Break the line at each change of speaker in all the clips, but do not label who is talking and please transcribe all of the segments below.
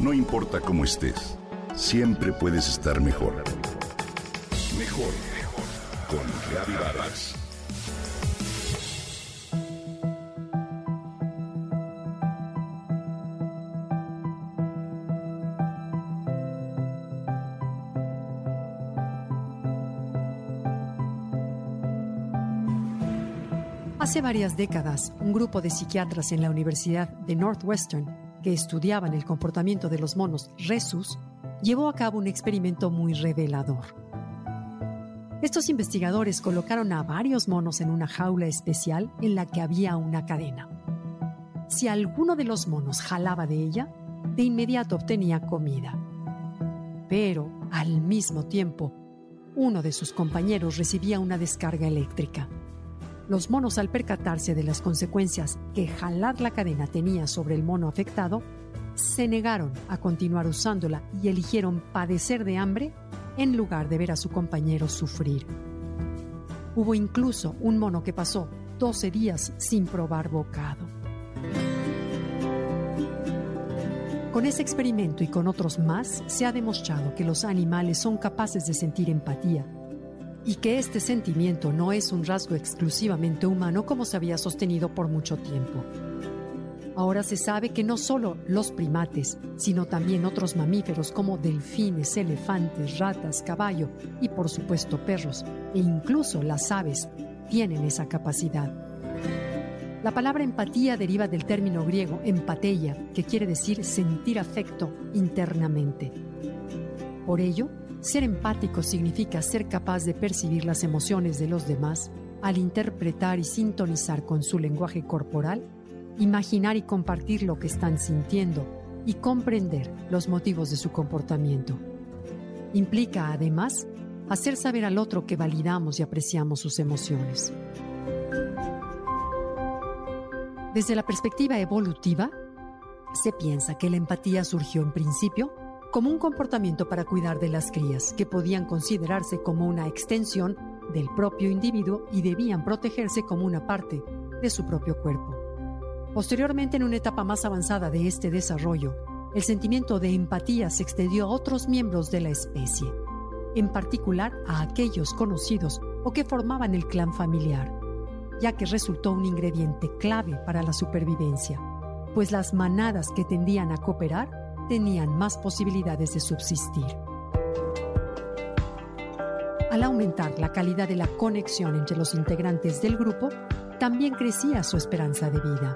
No importa cómo estés, siempre puedes estar mejor. Mejor, mejor. Con Reavivadas.
Hace varias décadas, un grupo de psiquiatras en la Universidad de Northwestern que estudiaban el comportamiento de los monos Resus llevó a cabo un experimento muy revelador. Estos investigadores colocaron a varios monos en una jaula especial en la que había una cadena. Si alguno de los monos jalaba de ella, de inmediato obtenía comida. Pero, al mismo tiempo, uno de sus compañeros recibía una descarga eléctrica. Los monos al percatarse de las consecuencias que jalar la cadena tenía sobre el mono afectado, se negaron a continuar usándola y eligieron padecer de hambre en lugar de ver a su compañero sufrir. Hubo incluso un mono que pasó 12 días sin probar bocado. Con ese experimento y con otros más, se ha demostrado que los animales son capaces de sentir empatía y que este sentimiento no es un rasgo exclusivamente humano como se había sostenido por mucho tiempo. Ahora se sabe que no solo los primates, sino también otros mamíferos como delfines, elefantes, ratas, caballo y por supuesto perros, e incluso las aves, tienen esa capacidad. La palabra empatía deriva del término griego empateia, que quiere decir sentir afecto internamente. Por ello, ser empático significa ser capaz de percibir las emociones de los demás al interpretar y sintonizar con su lenguaje corporal, imaginar y compartir lo que están sintiendo y comprender los motivos de su comportamiento. Implica, además, hacer saber al otro que validamos y apreciamos sus emociones. Desde la perspectiva evolutiva, se piensa que la empatía surgió en principio como un comportamiento para cuidar de las crías, que podían considerarse como una extensión del propio individuo y debían protegerse como una parte de su propio cuerpo. Posteriormente, en una etapa más avanzada de este desarrollo, el sentimiento de empatía se extendió a otros miembros de la especie, en particular a aquellos conocidos o que formaban el clan familiar, ya que resultó un ingrediente clave para la supervivencia, pues las manadas que tendían a cooperar tenían más posibilidades de subsistir. Al aumentar la calidad de la conexión entre los integrantes del grupo, también crecía su esperanza de vida.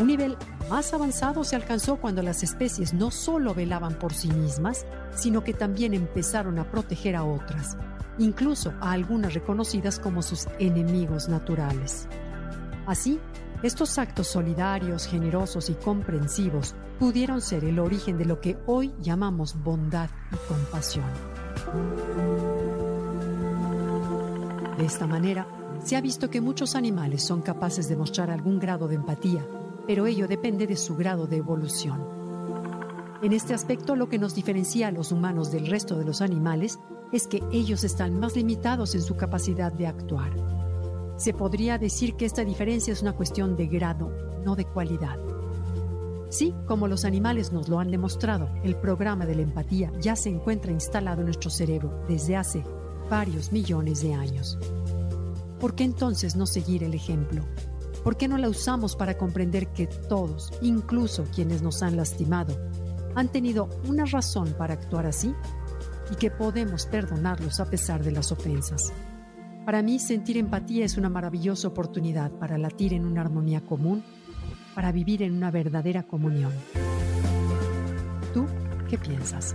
Un nivel más avanzado se alcanzó cuando las especies no solo velaban por sí mismas, sino que también empezaron a proteger a otras, incluso a algunas reconocidas como sus enemigos naturales. Así, estos actos solidarios, generosos y comprensivos pudieron ser el origen de lo que hoy llamamos bondad y compasión. De esta manera, se ha visto que muchos animales son capaces de mostrar algún grado de empatía, pero ello depende de su grado de evolución. En este aspecto, lo que nos diferencia a los humanos del resto de los animales es que ellos están más limitados en su capacidad de actuar. Se podría decir que esta diferencia es una cuestión de grado, no de cualidad. Sí, como los animales nos lo han demostrado, el programa de la empatía ya se encuentra instalado en nuestro cerebro desde hace varios millones de años. ¿Por qué entonces no seguir el ejemplo? ¿Por qué no la usamos para comprender que todos, incluso quienes nos han lastimado, han tenido una razón para actuar así y que podemos perdonarlos a pesar de las ofensas? Para mí, sentir empatía es una maravillosa oportunidad para latir en una armonía común, para vivir en una verdadera comunión. ¿Tú qué piensas?